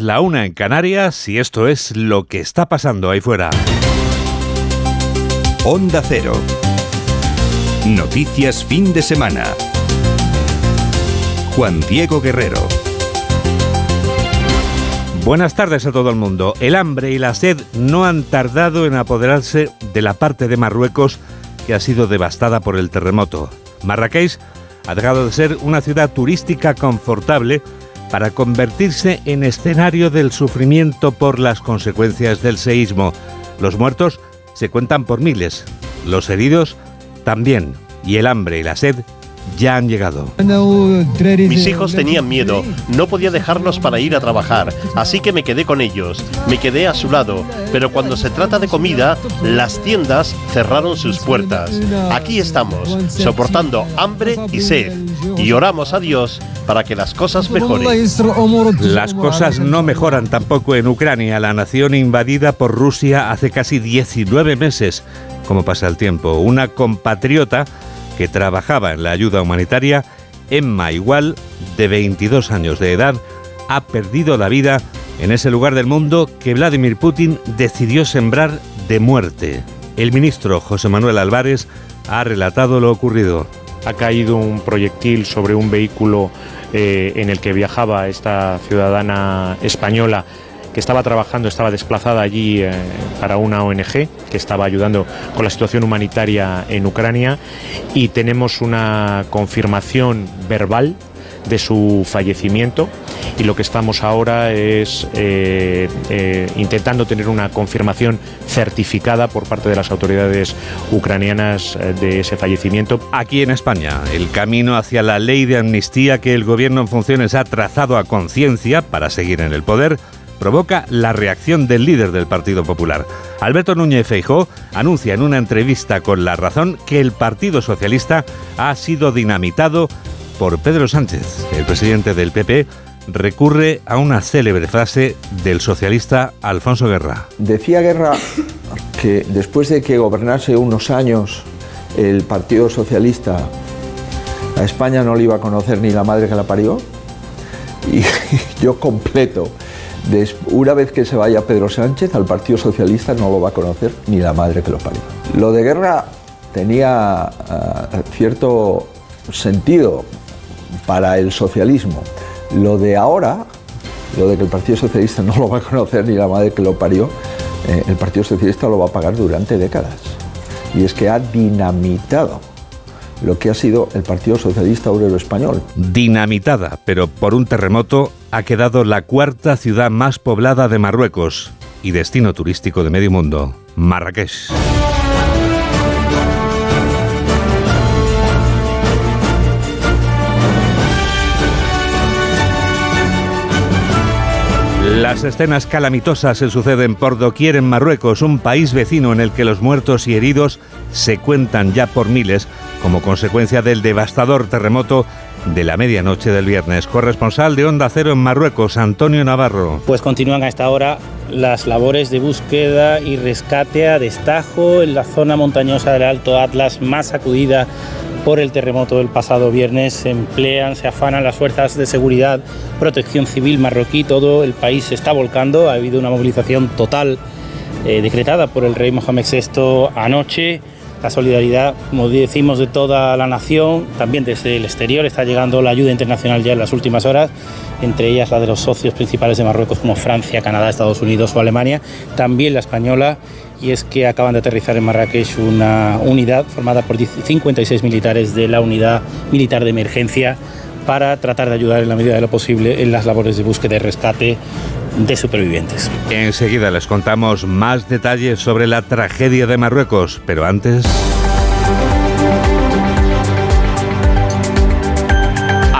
La una en Canarias y esto es lo que está pasando ahí fuera. Onda Cero. Noticias fin de semana. Juan Diego Guerrero. Buenas tardes a todo el mundo. El hambre y la sed no han tardado en apoderarse de la parte de Marruecos que ha sido devastada por el terremoto. Marrakech ha dejado de ser una ciudad turística confortable para convertirse en escenario del sufrimiento por las consecuencias del seísmo. Los muertos se cuentan por miles, los heridos también, y el hambre y la sed ya han llegado. Mis hijos tenían miedo, no podía dejarlos para ir a trabajar, así que me quedé con ellos, me quedé a su lado, pero cuando se trata de comida, las tiendas cerraron sus puertas. Aquí estamos, soportando hambre y sed, y oramos a Dios para que las cosas mejoren. Las cosas no mejoran tampoco en Ucrania, la nación invadida por Rusia hace casi 19 meses. Como pasa el tiempo, una compatriota que trabajaba en la ayuda humanitaria, Emma Igual, de 22 años de edad, ha perdido la vida en ese lugar del mundo que Vladimir Putin decidió sembrar de muerte. El ministro José Manuel Álvarez ha relatado lo ocurrido. Ha caído un proyectil sobre un vehículo eh, en el que viajaba esta ciudadana española que estaba trabajando, estaba desplazada allí eh, para una ONG que estaba ayudando con la situación humanitaria en Ucrania y tenemos una confirmación verbal de su fallecimiento y lo que estamos ahora es eh, eh, intentando tener una confirmación certificada por parte de las autoridades ucranianas de ese fallecimiento. Aquí en España, el camino hacia la ley de amnistía que el gobierno en funciones ha trazado a conciencia para seguir en el poder provoca la reacción del líder del Partido Popular. Alberto Núñez Feijó anuncia en una entrevista con La Razón que el Partido Socialista ha sido dinamitado por Pedro Sánchez. El presidente del PP recurre a una célebre frase del socialista Alfonso Guerra. Decía Guerra que después de que gobernase unos años el Partido Socialista, a España no le iba a conocer ni la madre que la parió. Y yo completo una vez que se vaya Pedro Sánchez, al Partido Socialista no lo va a conocer ni la madre que lo parió. Lo de guerra tenía ah, cierto sentido para el socialismo. Lo de ahora, lo de que el Partido Socialista no lo va a conocer ni la madre que lo parió, eh, el Partido Socialista lo va a pagar durante décadas. Y es que ha dinamitado lo que ha sido el Partido Socialista Obrero Español. Dinamitada, pero por un terremoto, ha quedado la cuarta ciudad más poblada de Marruecos y destino turístico de medio mundo, Marrakech. Las escenas calamitosas se suceden por doquier en Marruecos, un país vecino en el que los muertos y heridos se cuentan ya por miles como consecuencia del devastador terremoto de la medianoche del viernes. Corresponsal de Onda Cero en Marruecos, Antonio Navarro. Pues continúan a esta hora las labores de búsqueda y rescate a destajo en la zona montañosa del Alto Atlas, más sacudida por el terremoto del pasado viernes. Se emplean, se afanan las fuerzas de seguridad, protección civil marroquí, todo el país se está volcando. Ha habido una movilización total eh, decretada por el rey Mohamed VI anoche. La solidaridad, como decimos, de toda la nación, también desde el exterior está llegando la ayuda internacional ya en las últimas horas, entre ellas la de los socios principales de Marruecos como Francia, Canadá, Estados Unidos o Alemania, también la española y es que acaban de aterrizar en Marrakech una unidad formada por 56 militares de la unidad militar de emergencia para tratar de ayudar en la medida de lo posible en las labores de búsqueda y rescate de supervivientes. Enseguida les contamos más detalles sobre la tragedia de Marruecos, pero antes...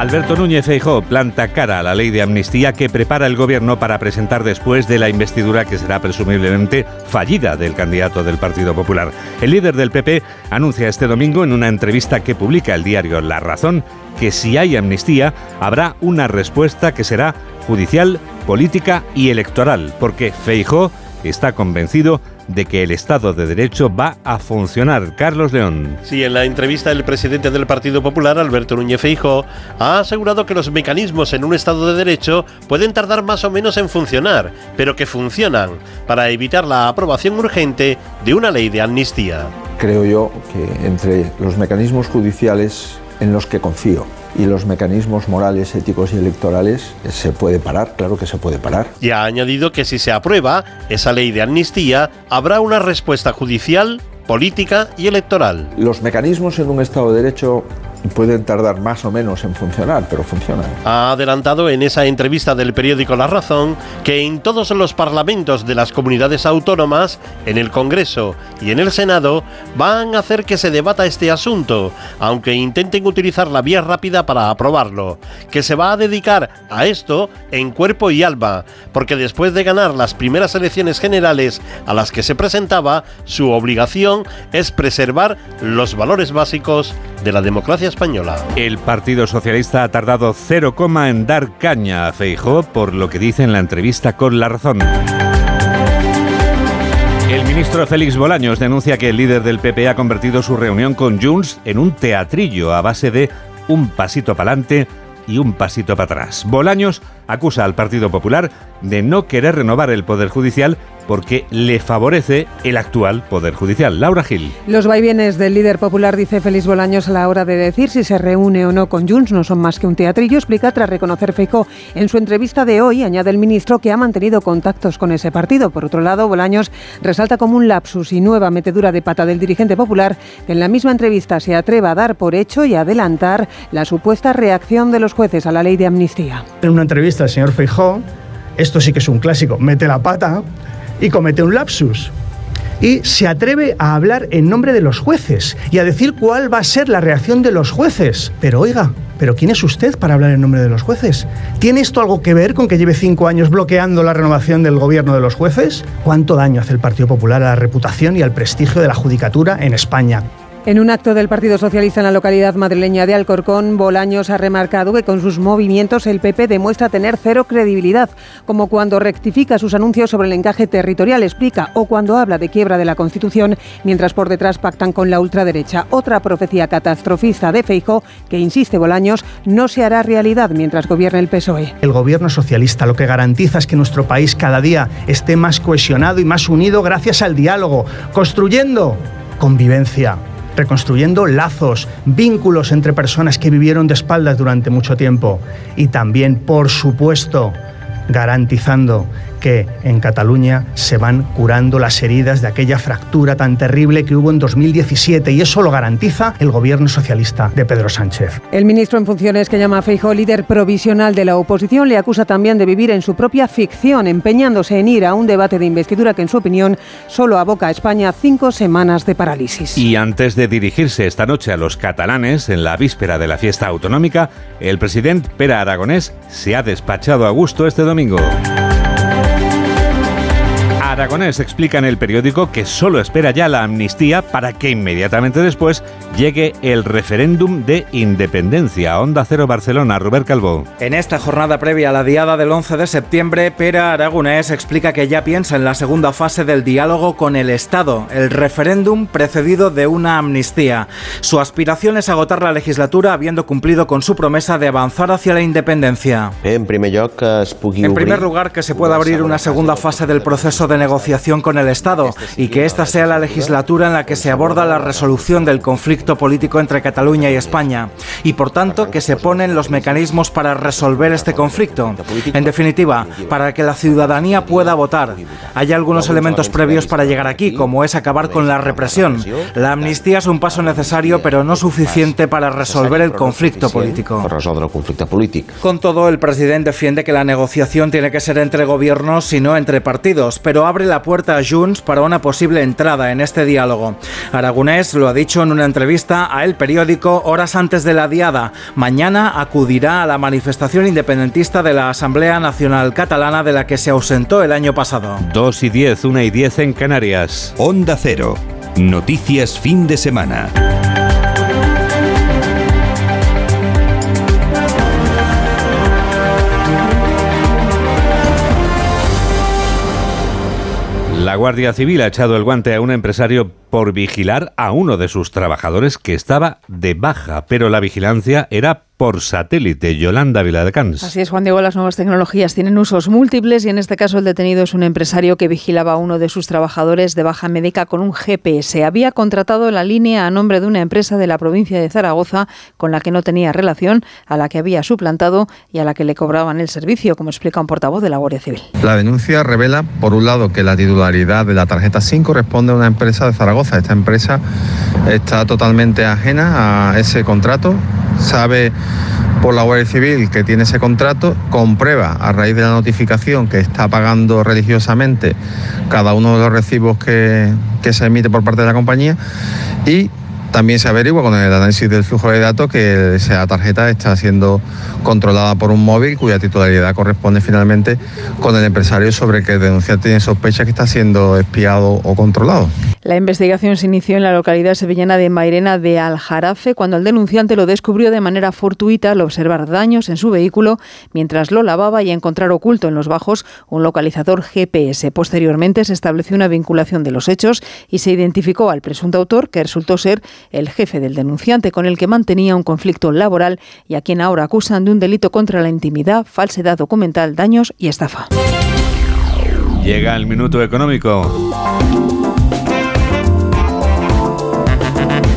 Alberto Núñez Feijóo planta cara a la ley de amnistía que prepara el gobierno para presentar después de la investidura que será presumiblemente fallida del candidato del Partido Popular. El líder del PP anuncia este domingo en una entrevista que publica el diario La Razón que si hay amnistía habrá una respuesta que será judicial, política y electoral, porque Feijó está convencido de que el Estado de Derecho va a funcionar. Carlos León. Sí, en la entrevista el presidente del Partido Popular, Alberto Núñez Feijóo, ha asegurado que los mecanismos en un Estado de Derecho pueden tardar más o menos en funcionar, pero que funcionan para evitar la aprobación urgente de una ley de amnistía. Creo yo que entre los mecanismos judiciales en los que confío y los mecanismos morales, éticos y electorales se puede parar, claro que se puede parar. Y ha añadido que si se aprueba esa ley de amnistía, habrá una respuesta judicial, política y electoral. Los mecanismos en un Estado de Derecho pueden tardar más o menos en funcionar, pero funcionan. Ha adelantado en esa entrevista del periódico La Razón que en todos los parlamentos de las comunidades autónomas, en el Congreso y en el Senado, van a hacer que se debata este asunto, aunque intenten utilizar la vía rápida para aprobarlo, que se va a dedicar a esto en cuerpo y alma, porque después de ganar las primeras elecciones generales a las que se presentaba, su obligación es preservar los valores básicos de la democracia española. El Partido Socialista ha tardado cero coma en dar caña a Feijó por lo que dice en la entrevista con La Razón. El ministro Félix Bolaños denuncia que el líder del PP ha convertido su reunión con Junts en un teatrillo a base de un pasito para adelante y un pasito para atrás. Bolaños acusa al Partido Popular de no querer renovar el Poder Judicial porque le favorece el actual Poder Judicial. Laura Gil. Los vaivienes del líder popular, dice Félix Bolaños, a la hora de decir si se reúne o no con Junts no son más que un teatrillo, explica tras reconocer Feijó. En su entrevista de hoy, añade el ministro que ha mantenido contactos con ese partido. Por otro lado, Bolaños resalta como un lapsus y nueva metedura de pata del dirigente popular que en la misma entrevista se atreva a dar por hecho y adelantar la supuesta reacción de los jueces a la ley de amnistía. En una entrevista, el señor Feijó, esto sí que es un clásico, mete la pata y comete un lapsus. Y se atreve a hablar en nombre de los jueces y a decir cuál va a ser la reacción de los jueces. Pero oiga, ¿pero quién es usted para hablar en nombre de los jueces? ¿Tiene esto algo que ver con que lleve cinco años bloqueando la renovación del gobierno de los jueces? ¿Cuánto daño hace el Partido Popular a la reputación y al prestigio de la judicatura en España? En un acto del Partido Socialista en la localidad madrileña de Alcorcón, Bolaños ha remarcado que con sus movimientos el PP demuestra tener cero credibilidad, como cuando rectifica sus anuncios sobre el encaje territorial, explica, o cuando habla de quiebra de la Constitución, mientras por detrás pactan con la ultraderecha. Otra profecía catastrofista de Feijo, que insiste Bolaños, no se hará realidad mientras gobierne el PSOE. El gobierno socialista lo que garantiza es que nuestro país cada día esté más cohesionado y más unido gracias al diálogo, construyendo convivencia reconstruyendo lazos, vínculos entre personas que vivieron de espaldas durante mucho tiempo y también, por supuesto, garantizando que en Cataluña se van curando las heridas de aquella fractura tan terrible que hubo en 2017 y eso lo garantiza el gobierno socialista de Pedro Sánchez. El ministro en funciones que llama a Feijóo líder provisional de la oposición le acusa también de vivir en su propia ficción, empeñándose en ir a un debate de investidura que en su opinión solo aboca a España cinco semanas de parálisis. Y antes de dirigirse esta noche a los catalanes en la víspera de la fiesta autonómica, el presidente Pera Aragonés se ha despachado a gusto este domingo. Aragonés explica en el periódico que solo espera ya la amnistía para que inmediatamente después llegue el referéndum de independencia. Onda Cero Barcelona, Robert Calvo. En esta jornada previa a la diada del 11 de septiembre, Pera Aragonés explica que ya piensa en la segunda fase del diálogo con el Estado, el referéndum precedido de una amnistía. Su aspiración es agotar la legislatura habiendo cumplido con su promesa de avanzar hacia la independencia. En primer lugar, que se pueda abrir una segunda fase del proceso de negociación con el Estado y que esta sea la legislatura en la que se aborda la resolución del conflicto político entre Cataluña y España y por tanto que se ponen los mecanismos para resolver este conflicto. En definitiva, para que la ciudadanía pueda votar. Hay algunos elementos previos para llegar aquí, como es acabar con la represión. La amnistía es un paso necesario pero no suficiente para resolver el conflicto político. Con todo, el presidente defiende que la negociación tiene que ser entre gobiernos y no entre partidos, pero abre la puerta a Junts para una posible entrada en este diálogo. Aragonés lo ha dicho en una entrevista a El Periódico horas antes de la diada. Mañana acudirá a la manifestación independentista de la Asamblea Nacional Catalana de la que se ausentó el año pasado. 2 y 10, 1 y 10 en Canarias. Onda Cero. Noticias fin de semana. La Guardia Civil ha echado el guante a un empresario por vigilar a uno de sus trabajadores que estaba de baja, pero la vigilancia era por satélite. Yolanda Viladecans. Así es, Juan Diego, las nuevas tecnologías tienen usos múltiples y en este caso el detenido es un empresario que vigilaba a uno de sus trabajadores de baja médica con un GPS. Había contratado la línea a nombre de una empresa de la provincia de Zaragoza con la que no tenía relación, a la que había suplantado y a la que le cobraban el servicio, como explica un portavoz de la Guardia Civil. La denuncia revela, por un lado, que la titularidad de la tarjeta SIM corresponde a una empresa de Zaragoza. Esta empresa está totalmente ajena a ese contrato, sabe por la Guardia Civil que tiene ese contrato, comprueba a raíz de la notificación que está pagando religiosamente cada uno de los recibos que, que se emite por parte de la compañía y también se averigua con el análisis del flujo de datos que esa tarjeta está siendo controlada por un móvil cuya titularidad corresponde finalmente con el empresario sobre que el denunciante tiene sospecha que está siendo espiado o controlado. La investigación se inició en la localidad sevillana de Mairena de Aljarafe cuando el denunciante lo descubrió de manera fortuita al observar daños en su vehículo mientras lo lavaba y encontrar oculto en los bajos un localizador GPS. Posteriormente se estableció una vinculación de los hechos y se identificó al presunto autor que resultó ser el jefe del denunciante con el que mantenía un conflicto laboral y a quien ahora acusan de un delito contra la intimidad, falsedad documental, daños y estafa. Llega el minuto económico.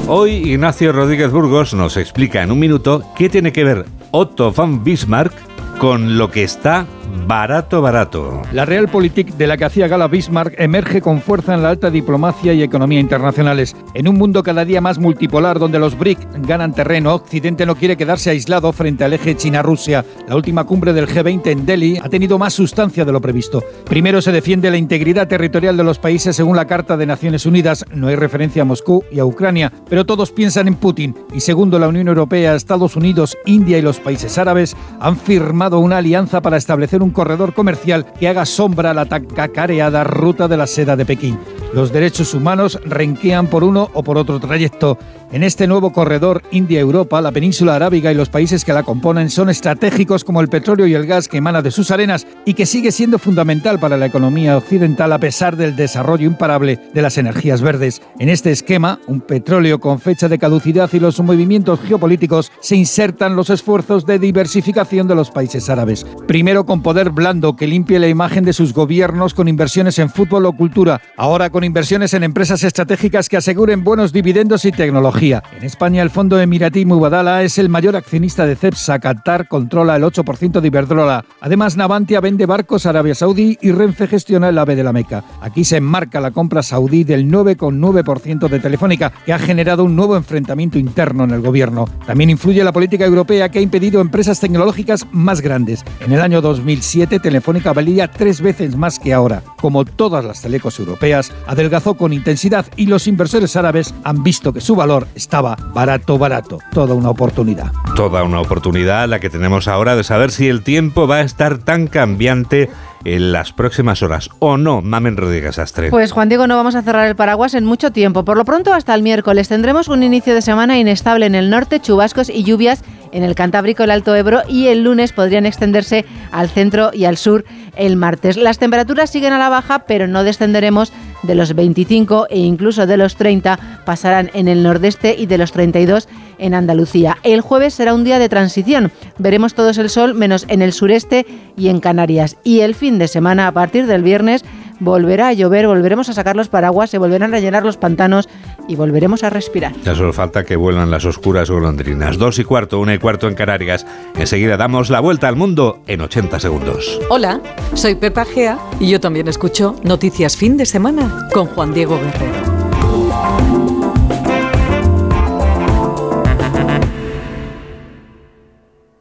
Hoy Ignacio Rodríguez Burgos nos explica en un minuto qué tiene que ver Otto von Bismarck con lo que está barato, barato. La Realpolitik de la que hacía gala Bismarck emerge con fuerza en la alta diplomacia y economía internacionales. En un mundo cada día más multipolar donde los BRIC ganan terreno, Occidente no quiere quedarse aislado frente al eje China-Rusia. La última cumbre del G20 en Delhi ha tenido más sustancia de lo previsto. Primero se defiende la integridad territorial de los países según la Carta de Naciones Unidas. No hay referencia a Moscú y a Ucrania, pero todos piensan en Putin. Y segundo, la Unión Europea, Estados Unidos, India y los países árabes han firmado una alianza para establecer un corredor comercial que haga sombra a la tan cacareada ruta de la seda de Pekín. Los derechos humanos renquean por uno o por otro trayecto. En este nuevo corredor India-Europa, la península arábiga y los países que la componen son estratégicos como el petróleo y el gas que emana de sus arenas y que sigue siendo fundamental para la economía occidental a pesar del desarrollo imparable de las energías verdes. En este esquema, un petróleo con fecha de caducidad y los movimientos geopolíticos se insertan los esfuerzos de diversificación de los países árabes. Primero con poder blando que limpie la imagen de sus gobiernos con inversiones en fútbol o cultura, ahora con inversiones en empresas estratégicas que aseguren buenos dividendos y tecnología. En España, el fondo Emiratí Mubadala es el mayor accionista de CEPSA. Qatar controla el 8% de Iberdrola. Además, Navantia vende barcos a Arabia Saudí y Renfe gestiona el AVE de la Meca. Aquí se enmarca la compra saudí del 9,9% de Telefónica, que ha generado un nuevo enfrentamiento interno en el gobierno. También influye la política europea que ha impedido empresas tecnológicas más grandes. En el año 2007, Telefónica valía tres veces más que ahora. Como todas las telecos europeas, adelgazó con intensidad y los inversores árabes han visto que su valor estaba barato, barato. Toda una oportunidad. Toda una oportunidad la que tenemos ahora de saber si el tiempo va a estar tan cambiante en las próximas horas o no, Mamen Rodríguez Astre. Pues Juan Diego, no vamos a cerrar el paraguas en mucho tiempo. Por lo pronto hasta el miércoles tendremos un inicio de semana inestable en el norte, chubascos y lluvias en el Cantábrico, el Alto Ebro y el lunes podrían extenderse al centro y al sur el martes. Las temperaturas siguen a la baja, pero no descenderemos de los 25 e incluso de los 30 pasarán en el nordeste y de los 32 en Andalucía. El jueves será un día de transición. Veremos todos el sol menos en el sureste y en Canarias. Y el fin de semana, a partir del viernes, volverá a llover, volveremos a sacar los paraguas, se volverán a llenar los pantanos y volveremos a respirar. Ya solo falta que vuelan las oscuras golondrinas. Dos y cuarto, una y cuarto en Canarias. Enseguida damos la vuelta al mundo en 80 segundos. Hola, soy Pepa Gea y yo también escucho Noticias Fin de Semana con Juan Diego Guerrero.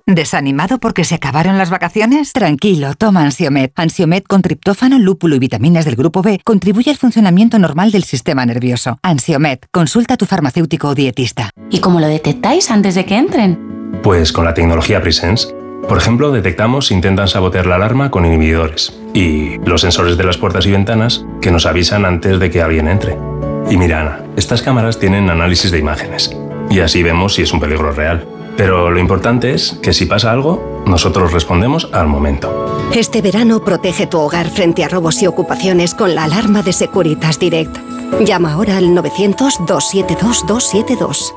¿Desanimado porque se acabaron las vacaciones? Tranquilo, toma Ansiomet. Ansiomet con triptófano, lúpulo y vitaminas del grupo B contribuye al funcionamiento normal del sistema nervioso. Ansiomet, consulta a tu farmacéutico o dietista. ¿Y cómo lo detectáis antes de que entren? Pues con la tecnología Presence. Por ejemplo, detectamos si intentan sabotear la alarma con inhibidores y los sensores de las puertas y ventanas que nos avisan antes de que alguien entre. Y mira, Ana, estas cámaras tienen análisis de imágenes y así vemos si es un peligro real. Pero lo importante es que si pasa algo, nosotros respondemos al momento. Este verano protege tu hogar frente a robos y ocupaciones con la alarma de Securitas Direct. Llama ahora al 900-272-272.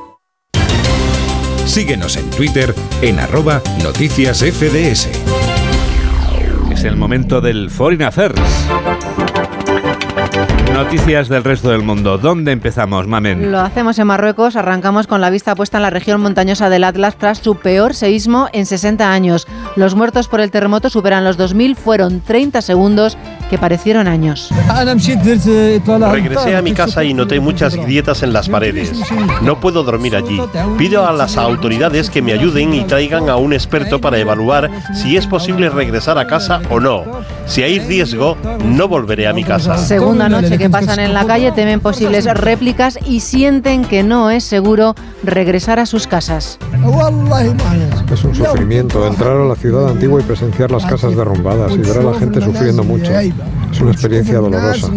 Síguenos en Twitter en arroba noticias FDS. Es el momento del Foreign Affairs. Noticias del resto del mundo. ¿Dónde empezamos, Mamen? Lo hacemos en Marruecos. Arrancamos con la vista puesta en la región montañosa del Atlas tras su peor seísmo en 60 años. Los muertos por el terremoto superan los 2.000. Fueron 30 segundos que parecieron años. Regresé a mi casa y noté muchas grietas en las paredes. No puedo dormir allí. Pido a las autoridades que me ayuden y traigan a un experto para evaluar si es posible regresar a casa o no. Si hay riesgo, no volveré a mi casa. Segunda noche que pasan en la calle, temen posibles réplicas y sienten que no es seguro regresar a sus casas. Es un sufrimiento entrar a la ciudad antigua y presenciar las casas derrumbadas y ver a la gente sufriendo mucho. Es una experiencia dolorosa.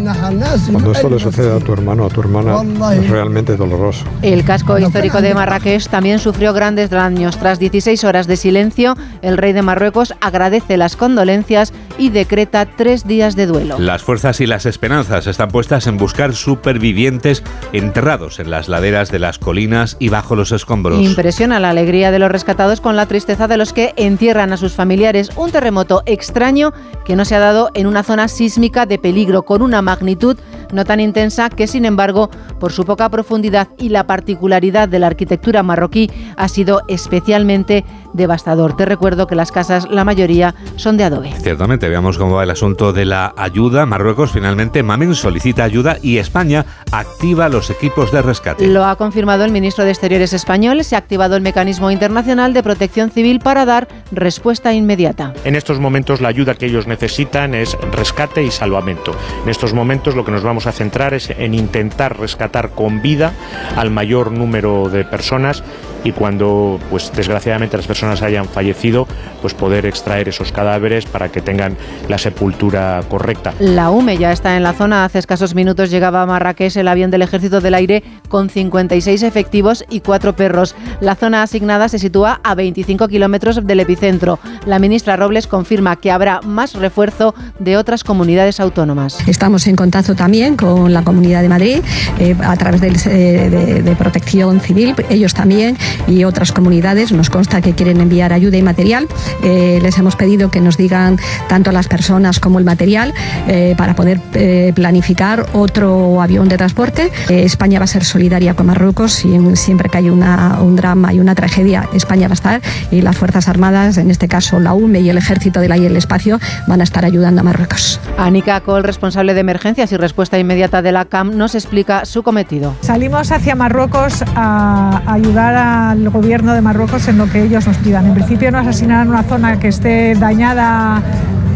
Cuando esto le sucede a tu hermano o a tu hermana, es realmente doloroso. El casco histórico de Marrakech también sufrió grandes daños. Tras 16 horas de silencio, el rey de Marruecos agradece las condolencias y decreta tres días de duelo. Las fuerzas y las esperanzas están puestas en buscar supervivientes enterrados en las laderas de las colinas y bajo los escombros. Impresiona la alegría de los rescatados con la tristeza de los que entierran a sus familiares. Un terremoto extraño que no se ha dado en una zona sísmica de peligro con una magnitud no tan intensa que, sin embargo, por su poca profundidad y la particularidad de la arquitectura marroquí, ha sido especialmente devastador. Te recuerdo que las casas, la mayoría, son de adobe. Ciertamente, veamos cómo va el asunto de la ayuda. Marruecos finalmente, Mamen solicita ayuda y España activa los equipos de rescate. Lo ha confirmado el ministro de Exteriores español. Se ha activado el mecanismo internacional de protección civil para dar respuesta inmediata. En estos momentos la ayuda que ellos necesitan es rescate y salvamento. En estos momentos lo que nos vamos a centrar es en intentar rescatar con vida al mayor número de personas y cuando pues desgraciadamente las personas hayan fallecido pues poder extraer esos cadáveres para que tengan la sepultura correcta. La UME ya está en la zona. Hace escasos minutos llegaba a Marrakech el avión del Ejército del Aire con 56 efectivos y cuatro perros. La zona asignada se sitúa a 25 kilómetros del epicentro. La ministra Robles confirma que habrá más refuerzo de otras comunidades autónomas. Estamos en contacto también con la Comunidad de Madrid eh, a través del, eh, de, de protección civil. Ellos también y otras comunidades. Nos consta que quieren enviar ayuda y material. Eh, les hemos pedido que nos digan tanto las personas como el material eh, para poder eh, planificar otro avión de transporte. Eh, España va a ser solidaria con Marruecos y siempre que hay una, un drama y una tragedia, España va a estar y las Fuerzas Armadas, en este caso la UME y el Ejército del Aire y el Espacio, van a estar ayudando a Marruecos. Anika Col, responsable de emergencias y respuesta inmediata de la CAM, nos explica su cometido. Salimos hacia Marruecos a ayudar al gobierno de Marruecos en lo que ellos nos pidan. En principio nos asignarán una zona que esté dañada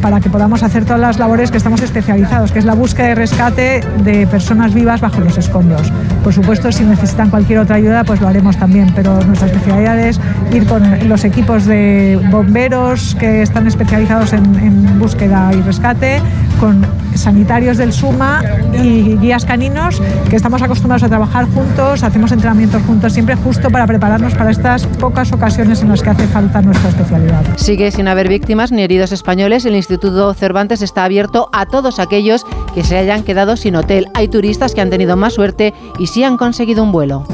para que podamos hacer todas las labores que estamos especializados, que es la búsqueda y rescate de personas vivas bajo los escombros. Por supuesto, si necesitan cualquier otra ayuda, pues lo haremos también, pero nuestra especialidad es ir con los equipos de bomberos que están especializados en, en búsqueda y rescate, con sanitarios del SUMA y guías caninos que estamos acostumbrados a trabajar juntos, hacemos entrenamientos juntos, siempre justo para prepararnos para estas pocas ocasiones en las que hace falta nuestra especialidad. Sigue sin haber víctimas ni heridos españoles. El Instituto Cervantes está abierto a todos aquellos que se hayan quedado sin hotel. Hay turistas que han tenido más suerte y sí han conseguido un vuelo.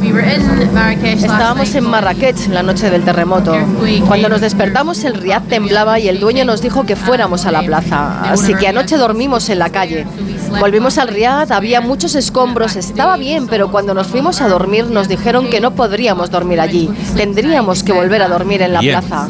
Estábamos en Marrakech la noche del terremoto. Cuando nos despertamos el Riad temblaba y el dueño nos dijo que fuéramos a la plaza. Así que anoche dormimos en la calle. Volvimos al Riad, había muchos escombros, estaba bien, pero cuando nos fuimos a dormir nos dijeron que no podríamos dormir allí. Tendríamos que volver a dormir en la Bien. plaza.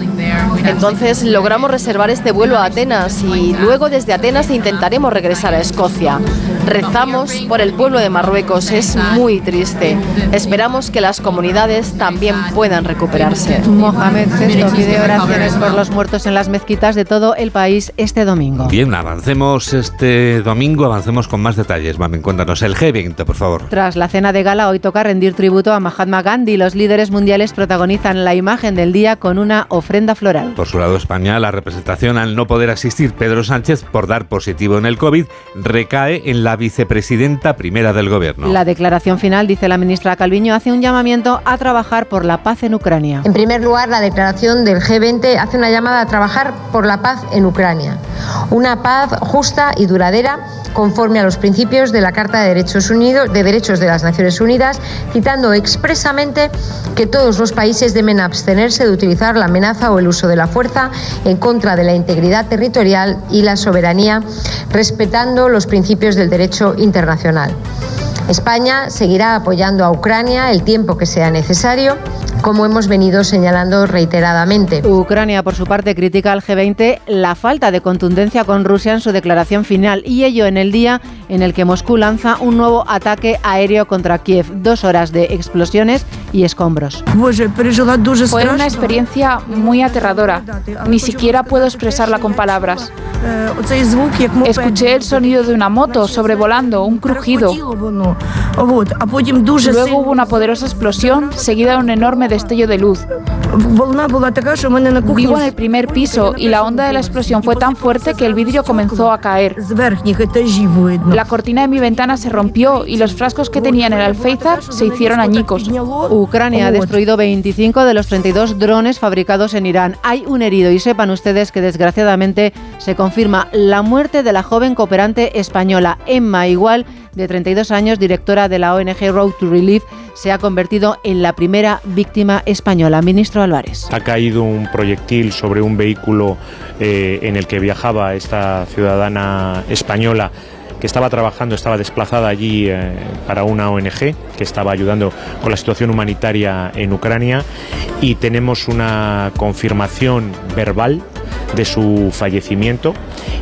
Entonces logramos reservar este vuelo a Atenas y luego desde Atenas intentaremos regresar a Escocia. Rezamos por el pueblo de Marruecos, es muy triste. Esperamos que las comunidades también puedan recuperarse. Mohamed VI pide oraciones por los muertos en las mezquitas de todo el país este domingo. Bien, avancemos este domingo, avancemos con más detalles. Mamen, cuéntanos el G20, por favor. Tras la cena de gala, hoy toca rendir tributo a Mahatma Gandhi. Los líderes mundiales protagonizan la imagen del día con una ofrenda floral. Por su lado, España, la representación al no poder asistir Pedro Sánchez por dar positivo en el COVID recae en la la vicepresidenta primera del gobierno. La declaración final, dice la ministra Calviño, hace un llamamiento a trabajar por la paz en Ucrania. En primer lugar, la declaración del G20 hace una llamada a trabajar por la paz en Ucrania. Una paz justa y duradera conforme a los principios de la Carta de Derechos, Unidos, de Derechos de las Naciones Unidas, citando expresamente que todos los países deben abstenerse de utilizar la amenaza o el uso de la fuerza en contra de la integridad territorial y la soberanía, respetando los principios del derecho internacional. España seguirá apoyando a Ucrania el tiempo que sea necesario, como hemos venido señalando reiteradamente. Ucrania, por su parte, critica al G20 la falta de contundencia con Rusia en su declaración final y ello en el día en el que Moscú lanza un nuevo ataque aéreo contra Kiev. Dos horas de explosiones y escombros. Fue una experiencia muy aterradora. Ni siquiera puedo expresarla con palabras. Escuché el sonido de una moto sobrevolando, un crujido. Luego hubo una poderosa explosión seguida de un enorme destello de luz. Vivo en el primer piso y la onda de la explosión fue tan fuerte que el vidrio comenzó a caer. La cortina de mi ventana se rompió y los frascos que tenía en el alféizar se hicieron añicos. Ucrania ha destruido 25 de los 32 drones fabricados en Irán. Hay un herido y sepan ustedes que desgraciadamente se confirma la muerte de la joven cooperante española Emma Igual de 32 años, directora de la ONG Road to Relief, se ha convertido en la primera víctima española. Ministro Álvarez. Ha caído un proyectil sobre un vehículo eh, en el que viajaba esta ciudadana española que estaba trabajando, estaba desplazada allí eh, para una ONG que estaba ayudando con la situación humanitaria en Ucrania y tenemos una confirmación verbal de su fallecimiento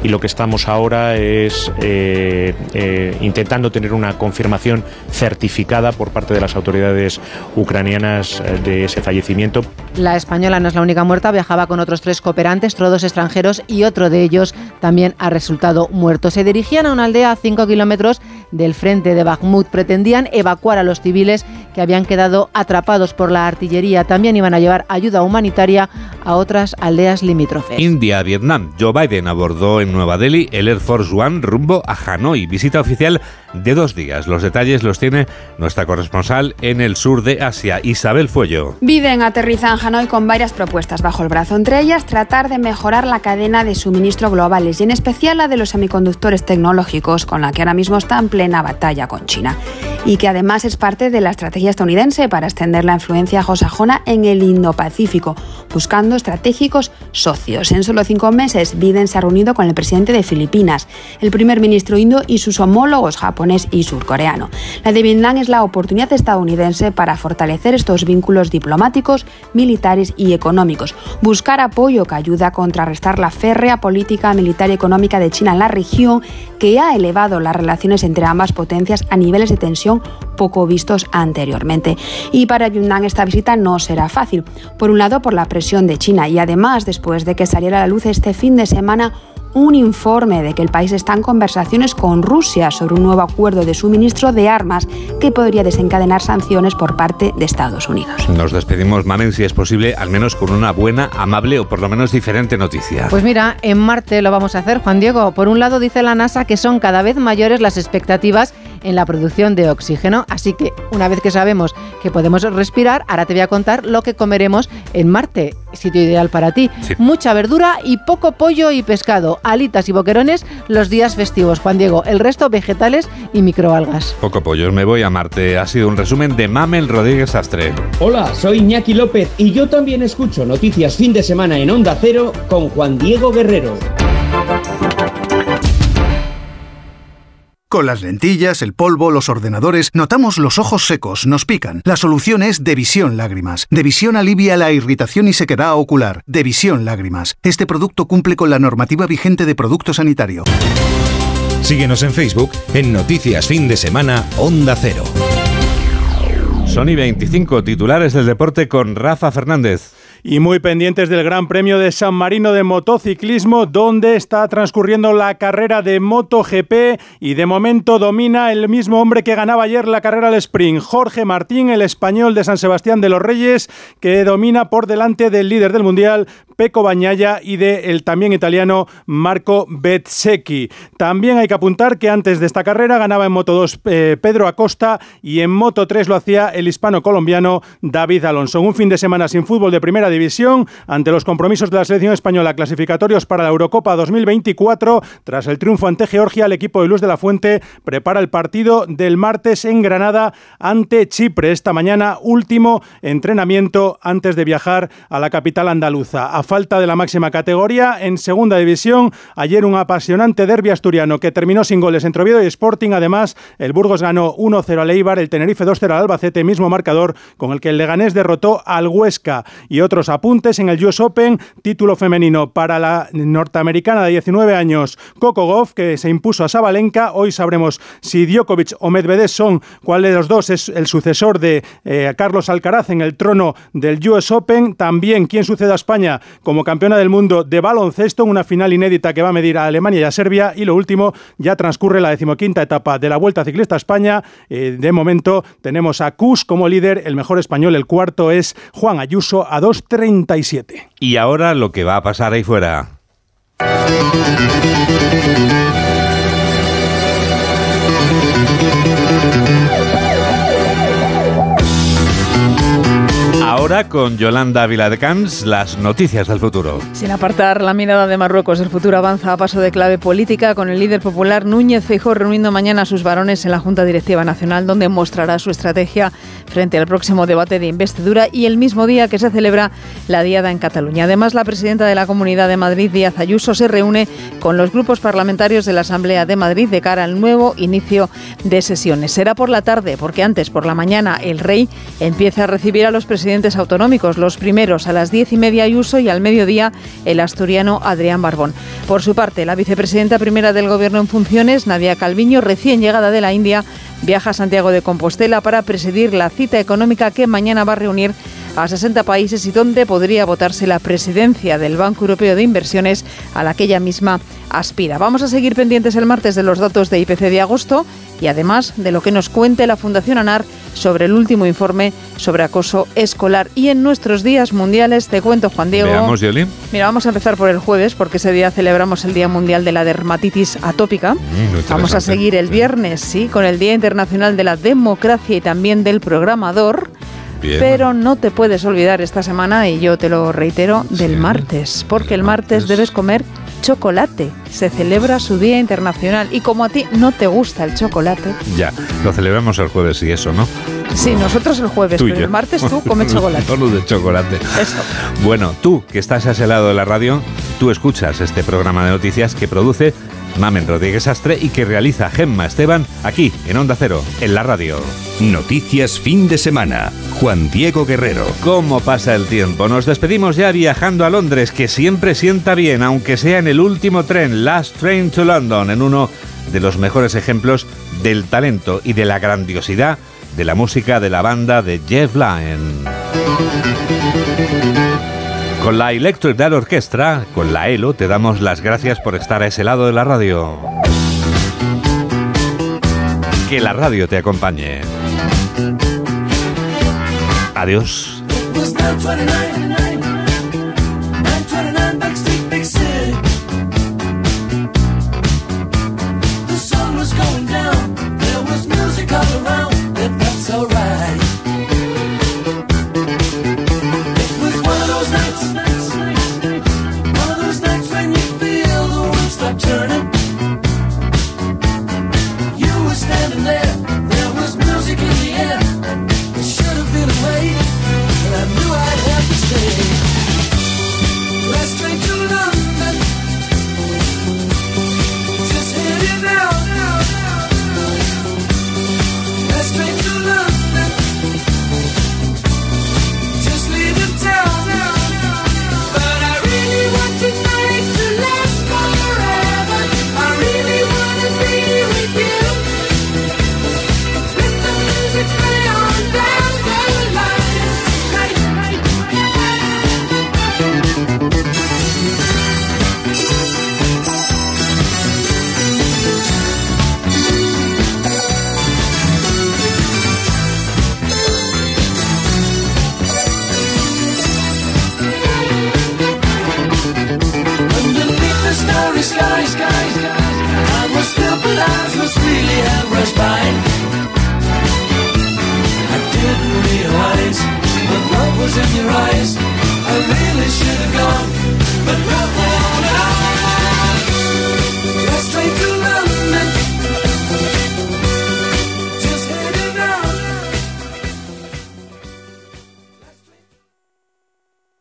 y lo que estamos ahora es eh, eh, intentando tener una confirmación certificada por parte de las autoridades ucranianas eh, de ese fallecimiento. La española no es la única muerta, viajaba con otros tres cooperantes, todos extranjeros, y otro de ellos también ha resultado muerto. Se dirigían a una aldea a 5 kilómetros del frente de Bakhmut. Pretendían evacuar a los civiles que habían quedado atrapados por la artillería. También iban a llevar ayuda humanitaria a otras aldeas limítrofes. India, Vietnam. Joe Biden abordó en Nueva Delhi el Air Force One rumbo a Hanoi. Visita oficial de dos días. Los detalles los tiene nuestra corresponsal en el sur de Asia, Isabel Fuello. Biden aterriza en Hanoi con varias propuestas bajo el brazo. Entre ellas, tratar de mejorar la cadena de suministro globales y en especial la de los semiconductores tecnológicos, con la que ahora mismo está en plena batalla con China. Y que además es parte de la estrategia estadounidense para extender la influencia josajona en el Indo-Pacífico, buscando estratégicos socios. En solo cinco meses, Biden se ha reunido con el presidente de Filipinas, el primer ministro indo y sus homólogos japonés y surcoreano. La de Vietnam es la oportunidad estadounidense para fortalecer estos vínculos diplomáticos, militares y económicos, buscar apoyo que ayude a contrarrestar la férrea política militar y económica de China en la región que ha elevado las relaciones entre ambas potencias a niveles de tensión poco vistos anteriormente. Y para Yunnan esta visita no será fácil. Por un lado, por la presión de China y además, después de que saliera a la luz este fin de semana un informe de que el país está en conversaciones con Rusia sobre un nuevo acuerdo de suministro de armas que podría desencadenar sanciones por parte de Estados Unidos. Nos despedimos, Mamen, si es posible, al menos con una buena, amable o por lo menos diferente noticia. Pues mira, en Marte lo vamos a hacer, Juan Diego. Por un lado dice la NASA que son cada vez mayores las expectativas en la producción de oxígeno, así que una vez que sabemos que podemos respirar, ahora te voy a contar lo que comeremos en Marte, sitio ideal para ti. Sí. Mucha verdura y poco pollo y pescado, alitas y boquerones los días festivos, Juan Diego, el resto vegetales y microalgas. Poco pollo, me voy a Marte. Ha sido un resumen de Mamel Rodríguez Astre. Hola, soy Iñaki López y yo también escucho noticias fin de semana en Onda Cero con Juan Diego Guerrero. Con las lentillas, el polvo, los ordenadores, notamos los ojos secos, nos pican. La solución es Devisión Lágrimas. Devisión alivia la irritación y sequedad ocular. Devisión Lágrimas. Este producto cumple con la normativa vigente de producto sanitario. Síguenos en Facebook en Noticias Fin de Semana Onda Cero. Sony 25 titulares del deporte con Rafa Fernández. Y muy pendientes del Gran Premio de San Marino de Motociclismo, donde está transcurriendo la carrera de MotoGP y de momento domina el mismo hombre que ganaba ayer la carrera al sprint, Jorge Martín, el español de San Sebastián de los Reyes, que domina por delante del líder del Mundial, Peco Bañaya y de el también italiano Marco Bezzecchi. También hay que apuntar que antes de esta carrera ganaba en Moto 2 eh, Pedro Acosta y en Moto 3 lo hacía el hispano-colombiano David Alonso. Un fin de semana sin fútbol de primera división ante los compromisos de la selección española clasificatorios para la Eurocopa 2024. Tras el triunfo ante Georgia, el equipo de Luz de la Fuente prepara el partido del martes en Granada ante Chipre. Esta mañana, último entrenamiento antes de viajar a la capital andaluza falta de la máxima categoría. En segunda división, ayer un apasionante derbi asturiano que terminó sin goles entre Oviedo y Sporting. Además, el Burgos ganó 1-0 al Eibar, el Tenerife 2-0 al Albacete, mismo marcador con el que el Leganés derrotó al Huesca. Y otros apuntes en el US Open, título femenino para la norteamericana de 19 años, Coco Goff, que se impuso a Sabalenka. Hoy sabremos si Djokovic o Medvedev son cuál de los dos es el sucesor de eh, Carlos Alcaraz en el trono del US Open. También quién sucede a España como campeona del mundo de baloncesto en una final inédita que va a medir a Alemania y a Serbia. Y lo último, ya transcurre la decimoquinta etapa de la Vuelta Ciclista a España. Eh, de momento tenemos a Cus como líder, el mejor español, el cuarto es Juan Ayuso a 2.37. Y ahora lo que va a pasar ahí fuera. Ahora con Yolanda Viladecans, las noticias del futuro. Sin apartar la mirada de Marruecos, el futuro avanza a paso de clave política con el líder popular Núñez Feijóo reuniendo mañana a sus varones en la Junta Directiva Nacional, donde mostrará su estrategia frente al próximo debate de investidura y el mismo día que se celebra la Diada en Cataluña. Además, la presidenta de la Comunidad de Madrid, Díaz Ayuso, se reúne con los grupos parlamentarios de la Asamblea de Madrid de cara al nuevo inicio de sesiones. Será por la tarde, porque antes, por la mañana, el rey empieza a recibir a los presidentes autonómicos, los primeros a las diez y media Ayuso y al mediodía el asturiano Adrián Barbón. Por su parte, la vicepresidenta primera del Gobierno en funciones, Nadia Calviño, recién llegada de la India, viaja a Santiago de Compostela para presidir la cita económica que mañana va a reunir a 60 países y donde podría votarse la presidencia del Banco Europeo de Inversiones a la que ella misma aspira. Vamos a seguir pendientes el martes de los datos de IPC de agosto y además de lo que nos cuente la Fundación ANAR sobre el último informe sobre acoso escolar. Y en nuestros días mundiales, te cuento, Juan Diego. Veamos, Yoli. Mira, vamos a empezar por el jueves, porque ese día celebramos el Día Mundial de la Dermatitis Atópica. Mm, vamos a seguir el viernes, sí, con el Día Internacional de la Democracia y también del Programador. Pero no te puedes olvidar esta semana, y yo te lo reitero, del martes, porque el martes debes comer chocolate. Se celebra su Día Internacional y como a ti no te gusta el chocolate. Ya, lo celebramos el jueves y eso, ¿no? Sí, nosotros el jueves, pero el martes tú comes chocolate. Solo de chocolate. Eso. Bueno, tú que estás a ese lado de la radio, tú escuchas este programa de noticias que produce Mamen Rodríguez Astre y que realiza Gemma Esteban aquí en Onda Cero, en la radio. Noticias fin de semana. Juan Diego Guerrero. ¿Cómo pasa el tiempo? Nos despedimos ya viajando a Londres, que siempre sienta bien, aunque sea en el último tren, Last Train to London, en uno de los mejores ejemplos del talento y de la grandiosidad de la música de la banda de Jeff Lynne. Con la Electric Dad Orchestra, con la ELO, te damos las gracias por estar a ese lado de la radio. Que la radio te acompañe. Adiós.